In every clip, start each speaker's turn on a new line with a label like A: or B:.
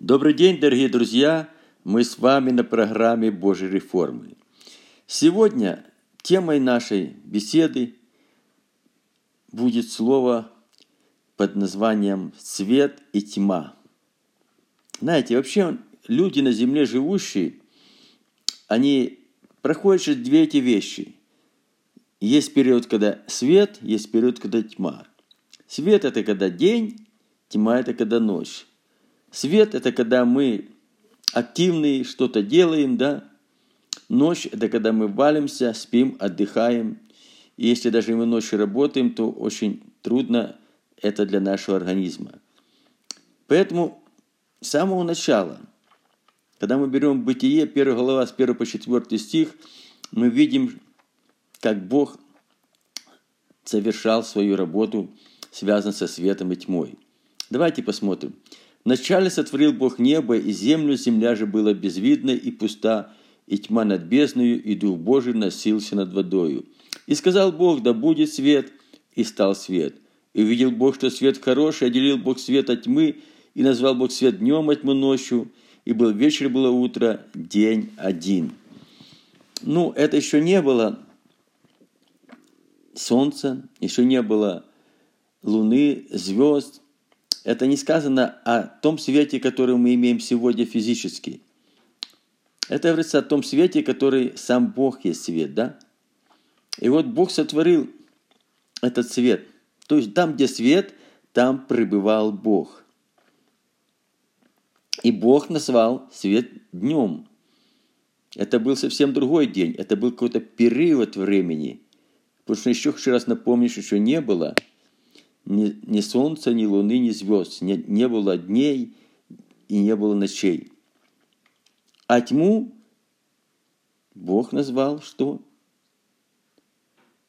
A: Добрый день, дорогие друзья! Мы с вами на программе Божьей реформы. Сегодня темой нашей беседы будет слово под названием «свет и тьма». Знаете, вообще люди на земле живущие, они проходят через две эти вещи. Есть период, когда свет, есть период, когда тьма. Свет – это когда день, тьма – это когда ночь. Свет – это когда мы активные, что-то делаем, да. Ночь – это когда мы валимся, спим, отдыхаем. И если даже мы ночью работаем, то очень трудно это для нашего организма. Поэтому с самого начала, когда мы берем Бытие, 1 глава с 1 по 4 стих, мы видим, как Бог совершал свою работу, связанную со светом и тьмой. Давайте посмотрим. Вначале сотворил Бог небо и землю, земля же была безвидна и пуста, и тьма над бездною, и Дух Божий носился над водою. И сказал Бог, да будет свет, и стал свет. И увидел Бог, что свет хороший, отделил Бог свет от тьмы, и назвал Бог свет днем, а тьму ночью, и был вечер, было утро, день один. Ну, это еще не было солнца, еще не было луны, звезд, это не сказано о том свете, который мы имеем сегодня физически. Это говорится о том свете, который сам Бог есть свет, да? И вот Бог сотворил этот свет. То есть там, где свет, там пребывал Бог. И Бог назвал свет днем. Это был совсем другой день. Это был какой-то период времени. Потому что еще еще раз напомню, что еще не было – ни, ни солнца, ни луны, ни звезд. Не, не было дней и не было ночей. А тьму Бог назвал что?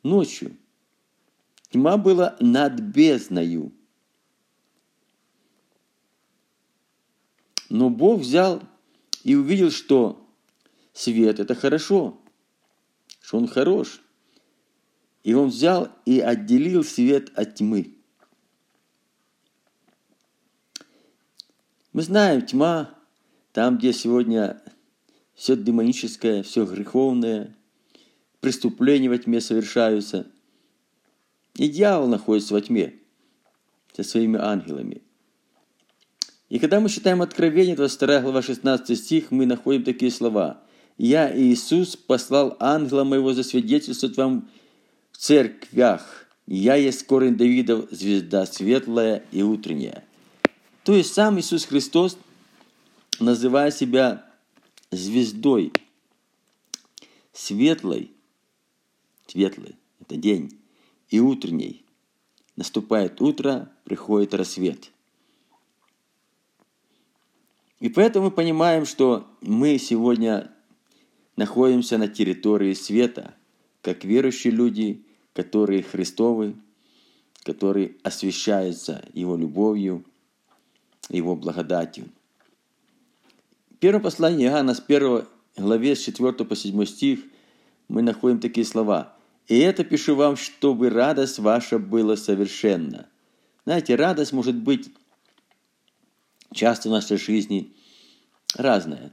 A: Ночью. Тьма была над бездною. Но Бог взял и увидел, что свет – это хорошо, что он хорош. И он взял и отделил свет от тьмы. Мы знаем, тьма, там, где сегодня все демоническое, все греховное, преступления во тьме совершаются. И дьявол находится во тьме со своими ангелами. И когда мы читаем Откровение, 22 глава 16 стих, мы находим такие слова. «Я, Иисус, послал ангела моего засвидетельствовать вам в церквях. Я есть корень Давидов, звезда светлая и утренняя». То есть сам Иисус Христос, называя себя звездой, светлой, светлой, это день, и утренней. Наступает утро, приходит рассвет. И поэтому мы понимаем, что мы сегодня находимся на территории света, как верующие люди, которые Христовы, которые освящаются Его любовью – его благодатью. Первое послание Иоанна с 1 главе с 4 по 7 стих мы находим такие слова. «И это пишу вам, чтобы радость ваша была совершенна». Знаете, радость может быть часто в нашей жизни разная.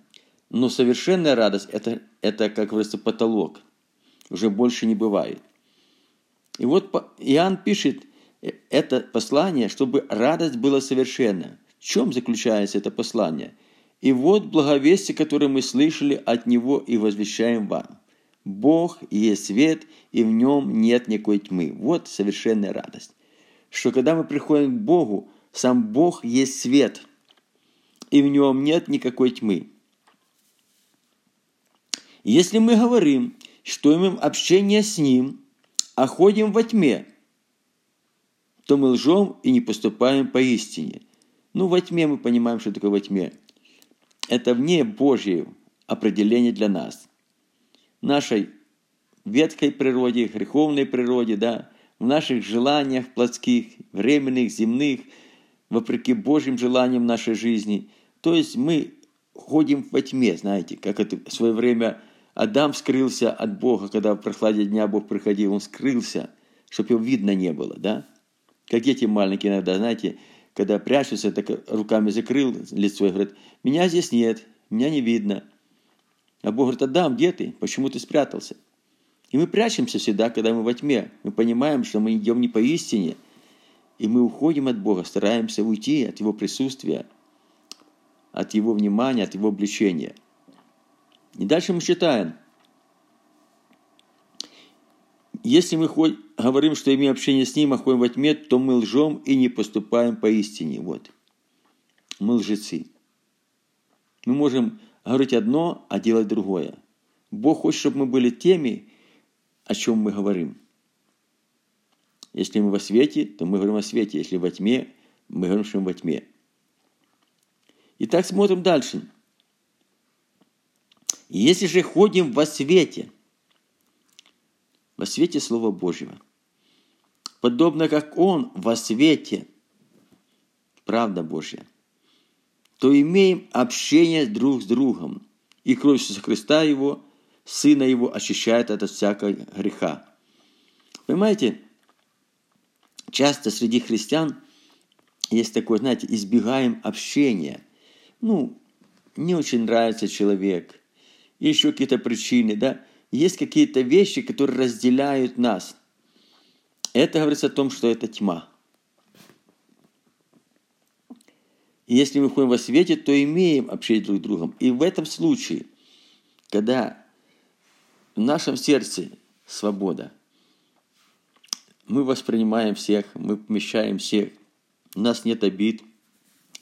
A: Но совершенная радость это, – это, как говорится, потолок. Уже больше не бывает. И вот Иоанн пишет э, это послание, чтобы радость была совершенна. Чем заключается это послание? И вот благовестие, которое мы слышали от Него и возвещаем вам. Бог есть свет, и в нем нет никакой тьмы. Вот совершенная радость. Что когда мы приходим к Богу, сам Бог есть свет, и в нем нет никакой тьмы. Если мы говорим, что имеем общение с Ним, а ходим во тьме, то мы лжем и не поступаем по истине – ну, во тьме мы понимаем, что такое во тьме. Это вне Божье определение для нас. Нашей ветхой природе, греховной природе, да, в наших желаниях плотских, временных, земных, вопреки Божьим желаниям нашей жизни. То есть мы ходим во тьме, знаете, как это в свое время Адам скрылся от Бога, когда в прохладе дня Бог приходил, он скрылся, чтобы его видно не было, да? Как дети маленькие иногда, знаете, когда прячутся, так руками закрыл лицо и говорит, меня здесь нет, меня не видно. А Бог говорит, Адам, где ты? Почему ты спрятался? И мы прячемся всегда, когда мы во тьме. Мы понимаем, что мы идем не по истине, и мы уходим от Бога, стараемся уйти от Его присутствия, от Его внимания, от Его обличения. И дальше мы читаем. Если мы говорим, что имеем общение с Ним, а ходим во тьме, то мы лжем и не поступаем по истине. Вот. Мы лжецы. Мы можем говорить одно, а делать другое. Бог хочет, чтобы мы были теми, о чем мы говорим. Если мы во свете, то мы говорим о свете. Если во тьме, мы говорим, что мы во тьме. Итак, смотрим дальше. Если же ходим во свете, во свете Слова Божьего, подобно как Он во свете, правда Божья, то имеем общение друг с другом, и кровь Иисуса Христа Его, Сына Его, очищает от всякого греха. Понимаете, часто среди христиан есть такое, знаете, избегаем общения. Ну, не очень нравится человек, еще какие-то причины, да. Есть какие-то вещи, которые разделяют нас. Это говорится о том, что это тьма. И если мы ходим во свете, то имеем общение друг с другом. И в этом случае, когда в нашем сердце свобода – мы воспринимаем всех, мы помещаем всех. У нас нет обид,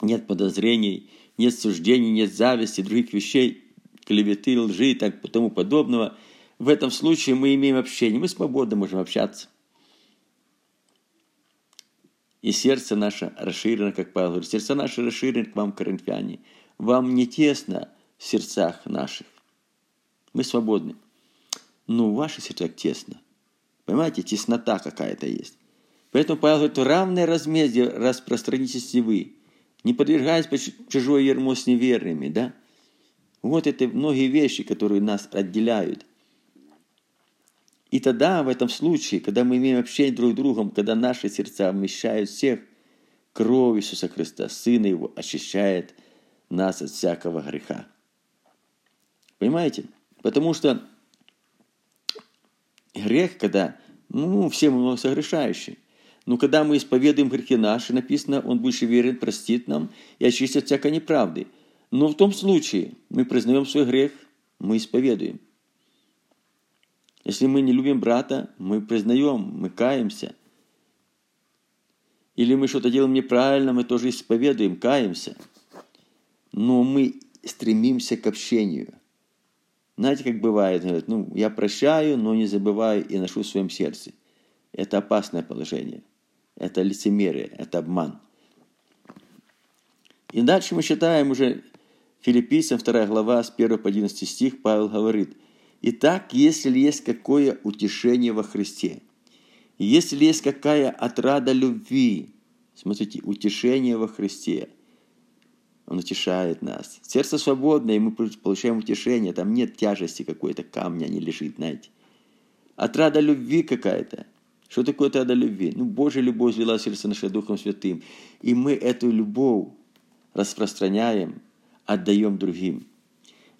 A: нет подозрений, нет суждений, нет зависти, других вещей, клеветы, лжи и так тому подобного. В этом случае мы имеем общение, мы свободно можем общаться. И сердце наше расширено, как Павел говорит, сердце наше расширено к вам, коринфяне. Вам не тесно в сердцах наших. Мы свободны. Но в ваших тесно – Понимаете, теснота какая-то есть. Поэтому Павел говорит, равное размездие распространитесь и вы, не подвергаясь под чужое ермо с неверными, да? Вот это многие вещи, которые нас отделяют. И тогда, в этом случае, когда мы имеем общение друг с другом, когда наши сердца вмещают всех, кровь Иисуса Христа, Сына Его, очищает нас от всякого греха. Понимаете? Потому что грех, когда, ну, все мы согрешающие. Но когда мы исповедуем грехи наши, написано, Он больше верен, простит нам и очистит всякой неправды. Но в том случае мы признаем свой грех, мы исповедуем. Если мы не любим брата, мы признаем, мы каемся. Или мы что-то делаем неправильно, мы тоже исповедуем, каемся. Но мы стремимся к общению. Знаете, как бывает, говорят, ну, я прощаю, но не забываю и ношу в своем сердце. Это опасное положение. Это лицемерие, это обман. И дальше мы читаем уже Филиппийцам 2 глава с 1 по 11 стих, Павел говорит, «Итак, если есть какое утешение во Христе, если есть какая отрада любви, смотрите, утешение во Христе – он утешает нас. Сердце свободное, и мы получаем утешение. Там нет тяжести какой-то, камня не лежит, знаете. Отрада любви какая-то. Что такое отрада любви? Ну, Божья любовь взяла сердце наше Духом Святым. И мы эту любовь распространяем, отдаем другим.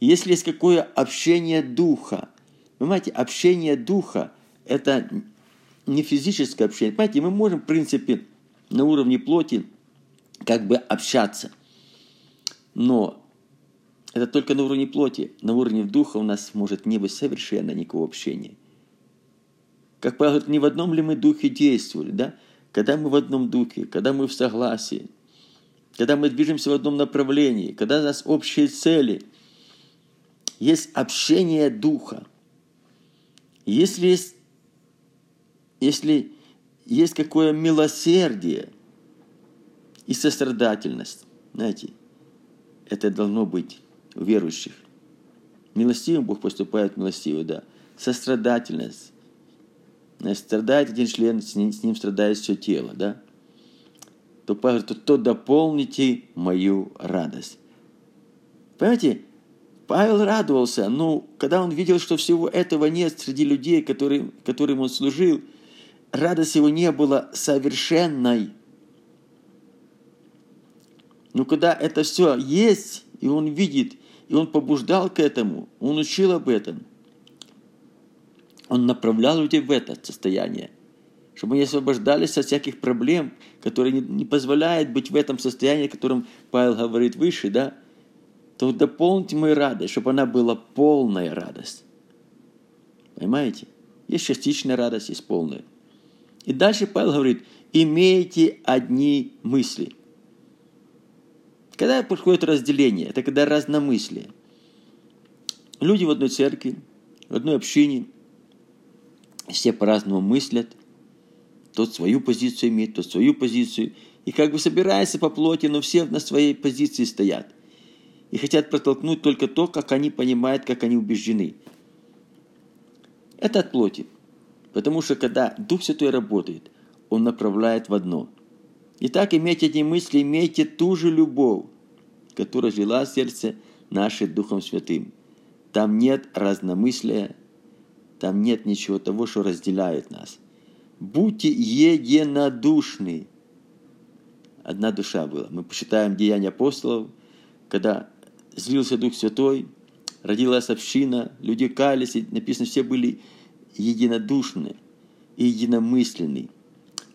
A: Если есть какое общение Духа, понимаете, общение Духа – это не физическое общение. Понимаете, мы можем, в принципе, на уровне плоти как бы общаться – но это только на уровне плоти. На уровне духа у нас может не быть совершенно никакого общения. Как говорит, не в одном ли мы духе действовали, да? Когда мы в одном духе, когда мы в согласии, когда мы движемся в одном направлении, когда у нас общие цели, есть общение духа. Если есть, если есть какое милосердие и сострадательность, знаете, это должно быть у верующих. Милостивым Бог поступает милостиво, да. Сострадательность. Страдает один член, с ним, с ним страдает все тело, да. То, то, то дополните мою радость. Понимаете, Павел радовался, но когда он видел, что всего этого нет среди людей, которым, которым он служил, радость его не была совершенной. Но когда это все есть, и он видит, и он побуждал к этому, он учил об этом, он направлял людей в это состояние, чтобы они освобождались от всяких проблем, которые не, не позволяют быть в этом состоянии, о котором Павел говорит выше, да, то дополните мою радость, чтобы она была полная радость. Понимаете? Есть частичная радость, есть полная. И дальше Павел говорит, имейте одни мысли. Когда происходит разделение, это когда разномыслие. Люди в одной церкви, в одной общине, все по-разному мыслят, тот свою позицию имеет, тот свою позицию, и как бы собираются по плоти, но все на своей позиции стоят. И хотят протолкнуть только то, как они понимают, как они убеждены. Это от плоти. Потому что когда Дух Святой работает, Он направляет в одно. Итак, имейте эти мысли, имейте ту же любовь, которая жила в сердце наше Духом Святым. Там нет разномыслия, там нет ничего того, что разделяет нас. Будьте единодушны. Одна душа была. Мы почитаем Деяния апостолов, когда злился Дух Святой, родилась община, люди кались, и написано, все были единодушны и единомысленны.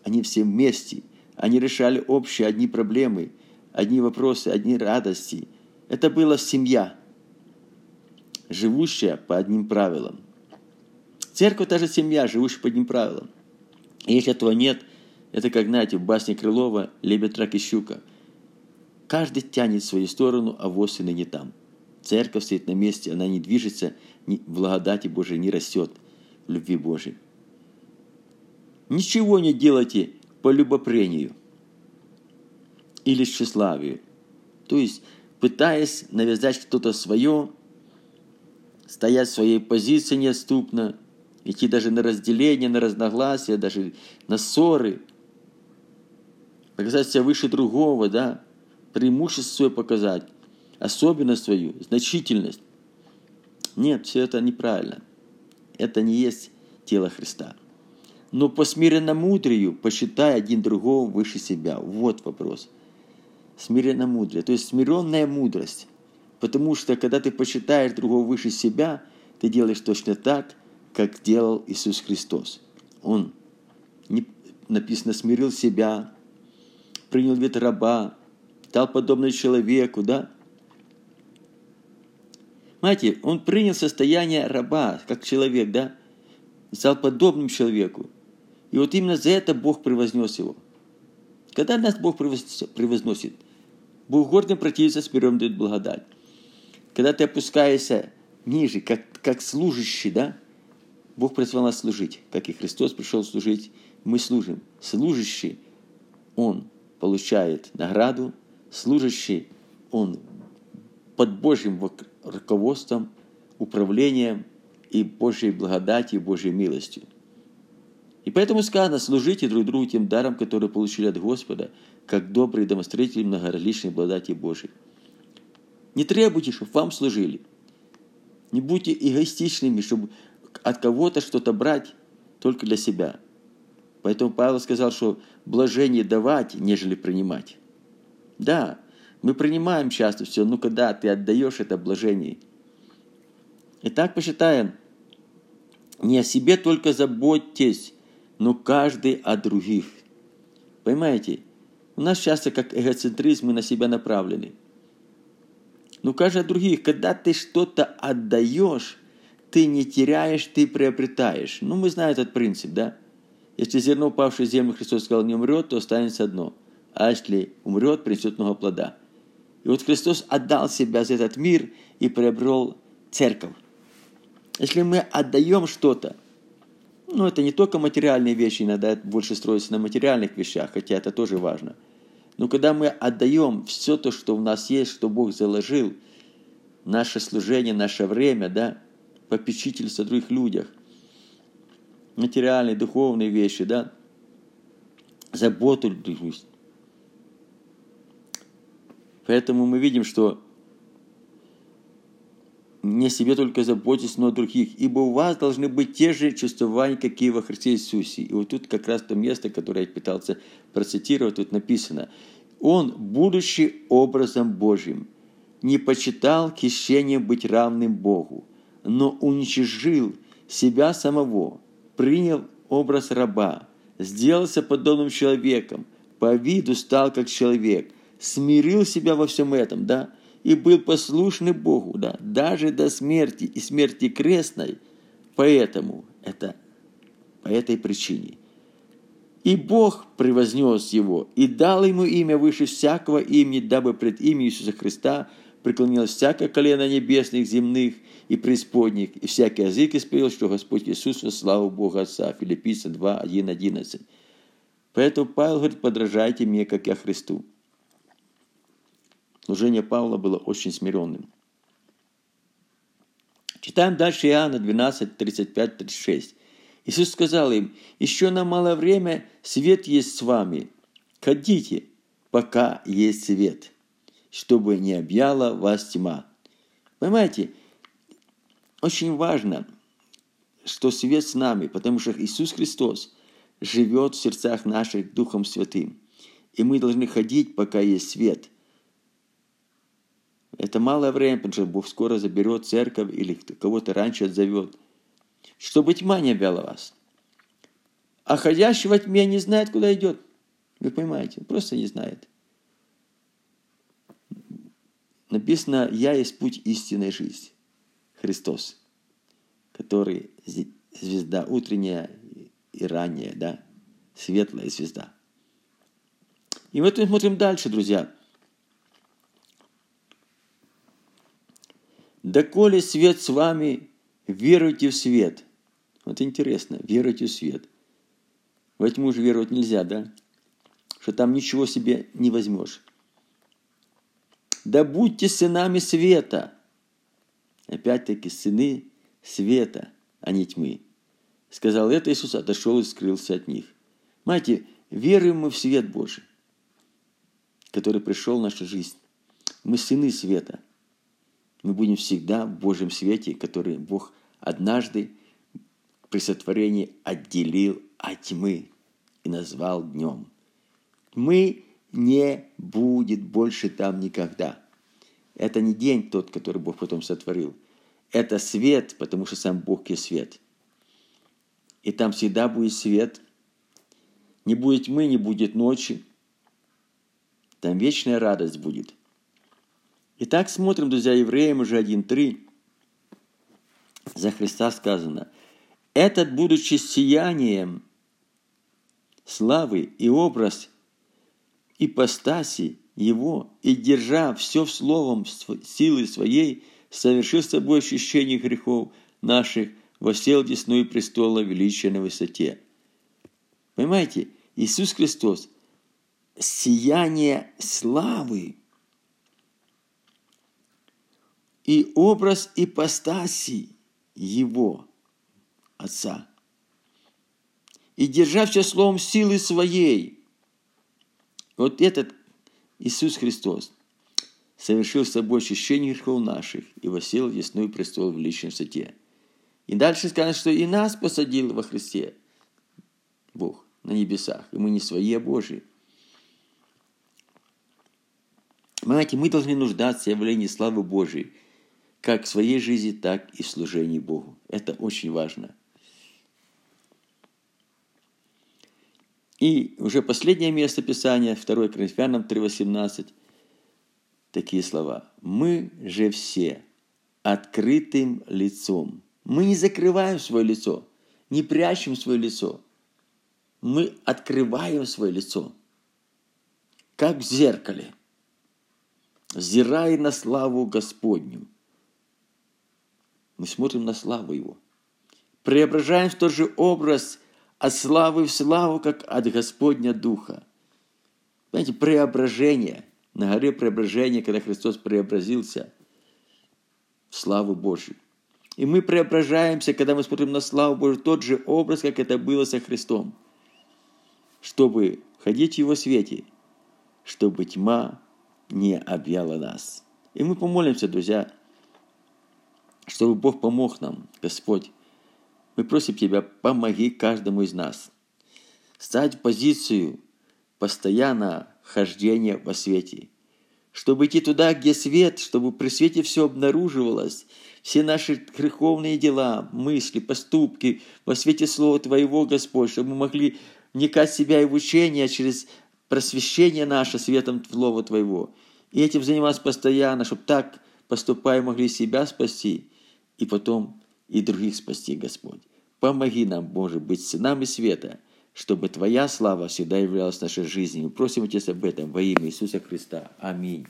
A: Они все вместе. Они решали общие одни проблемы, одни вопросы, одни радости. Это была семья, живущая по одним правилам. Церковь та же семья, живущая по одним правилам. И если этого нет, это как, знаете, в басне Крылова «Лебедь, рак и щука». Каждый тянет в свою сторону, а воз не там. Церковь стоит на месте, она не движется, в благодати Божией не растет – любви Божией. Ничего не делайте по любопрению или тщеславию. То есть, пытаясь навязать что-то свое, стоять в своей позиции неотступно, идти даже на разделение, на разногласия, даже на ссоры, показать себя выше другого, да, преимущество свое показать, особенность свою, значительность. Нет, все это неправильно это не есть тело Христа. Но по смиренно-мудрию посчитай один другого выше себя. Вот вопрос. Смиренно-мудрие. То есть смиренная мудрость. Потому что когда ты посчитаешь другого выше себя, ты делаешь точно так, как делал Иисус Христос. Он, написано, смирил себя, принял вид раба, стал подобным человеку, да? Знаете, он принял состояние раба, как человек, да? Стал подобным человеку. И вот именно за это Бог превознес его. Когда нас Бог превозносит? Бог гордым противится, смиренным дает благодать. Когда ты опускаешься ниже, как, как служащий, да? Бог призвал нас служить, как и Христос пришел служить, мы служим. Служащий, он получает награду, служащий, он под Божьим руководством, управлением и Божьей благодатью, Божьей милостью. И поэтому сказано, служите друг другу тем даром, который получили от Господа, как добрые демонстрители многоразличной благодати Божьей. Не требуйте, чтобы вам служили. Не будьте эгоистичными, чтобы от кого-то что-то брать только для себя. Поэтому Павел сказал, что блажение давать, нежели принимать. Да, мы принимаем часто все, но когда ты отдаешь это блажение. Итак, посчитаем. Не о себе только заботьтесь, но каждый о других. Понимаете? У нас часто как эгоцентризм мы на себя направлены. Но каждый о других. Когда ты что-то отдаешь, ты не теряешь, ты приобретаешь. Ну, мы знаем этот принцип, да? Если зерно, упавшее в землю, Христос сказал, не умрет, то останется одно. А если умрет, принесет много плода. И вот Христос отдал себя за этот мир и приобрел церковь. Если мы отдаем что-то, ну, это не только материальные вещи, иногда больше строится на материальных вещах, хотя это тоже важно. Но когда мы отдаем все то, что у нас есть, что Бог заложил, наше служение, наше время, да, попечительство о других людях, материальные, духовные вещи, да, заботу других, Поэтому мы видим, что не себе только заботьтесь, но о других. Ибо у вас должны быть те же чувствования, какие во Христе Иисусе. И вот тут как раз то место, которое я пытался процитировать, тут написано. Он, будучи образом Божьим, не почитал хищением быть равным Богу, но уничижил себя самого, принял образ раба, сделался подобным человеком, по виду стал как человек, смирил себя во всем этом, да, и был послушный Богу, да, даже до смерти и смерти крестной. Поэтому это по этой причине. И Бог превознес его и дал ему имя выше всякого имени, дабы пред именем Иисуса Христа преклонилось всякое колено небесных, земных и преисподних, и всякий язык исповедал, что Господь Иисус во славу Бога Отца. Филиппийцам 2, 1, 11. Поэтому Павел говорит, подражайте мне, как я Христу. Служение Павла было очень смиренным. Читаем дальше Иоанна 12, 35, 36. Иисус сказал им, еще на малое время свет есть с вами. Ходите, пока есть свет, чтобы не объяла вас тьма. Понимаете, очень важно, что свет с нами, потому что Иисус Христос – живет в сердцах наших Духом Святым. И мы должны ходить, пока есть свет. Это малое время, потому что Бог скоро заберет церковь или кого-то раньше отзовет. Чтобы тьма не обвяла вас. А ходящий во тьме не знает, куда идет. Вы понимаете? Просто не знает. Написано, я есть путь истинной жизни. Христос, который звезда утренняя и ранняя, да, светлая звезда. И вот мы смотрим дальше, друзья. «Доколе свет с вами, веруйте в свет». Вот интересно, веруйте в свет. Во тьму же веровать нельзя, да? Что там ничего себе не возьмешь. «Да будьте сынами света». Опять-таки, сыны света, а не тьмы. Сказал это Иисус, отошел и скрылся от них. Знаете, веруем мы в свет Божий, который пришел в нашу жизнь. Мы сыны света. Мы будем всегда в Божьем свете, который Бог однажды при сотворении отделил от тьмы и назвал днем. Мы не будет больше там никогда. Это не день тот, который Бог потом сотворил. Это свет, потому что сам Бог есть свет – и там всегда будет свет. Не будет тьмы, не будет ночи. Там вечная радость будет. Итак, смотрим, друзья, Евреям уже 1.3. За Христа сказано. Этот, будучи сиянием славы и образ ипостаси его, и держа все в словом силы своей, совершил с собой ощущение грехов наших – восел десную престола величия на высоте. Понимаете, Иисус Христос – сияние славы и образ ипостаси Его, Отца. И держа все словом силы своей, вот этот Иисус Христос совершил с собой очищение грехов наших и восел в десную престол в личной высоте. И дальше сказано, что и нас посадил во Христе Бог на небесах. И мы не свои, а Божьи. Понимаете, мы должны нуждаться в явлении славы Божией, как в своей жизни, так и в служении Богу. Это очень важно. И уже последнее место Писания, 2 Коринфянам 3,18, такие слова. «Мы же все открытым лицом, мы не закрываем свое лицо, не прячем свое лицо. Мы открываем свое лицо, как в зеркале, взирая на славу Господню. Мы смотрим на славу Его. Преображаем в тот же образ от славы в славу, как от Господня Духа. Знаете, преображение, на горе преображения, когда Христос преобразился в славу Божию. И мы преображаемся, когда мы смотрим на славу Божию, тот же образ, как это было со Христом, чтобы ходить в Его свете, чтобы тьма не объяла нас. И мы помолимся, друзья, чтобы Бог помог нам, Господь. Мы просим Тебя, помоги каждому из нас стать в позицию постоянно хождения во свете. Чтобы идти туда, где свет, чтобы при свете все обнаруживалось, все наши греховные дела, мысли, поступки во свете Слова Твоего, Господь, чтобы мы могли вникать в себя и в учение через просвещение наше светом Слова Твоего. И этим заниматься постоянно, чтобы так поступая могли себя спасти и потом и других спасти, Господь. Помоги нам, Боже, быть сынами света, чтобы Твоя слава всегда являлась нашей жизни. Мы просим Отец об этом во имя Иисуса Христа. Аминь.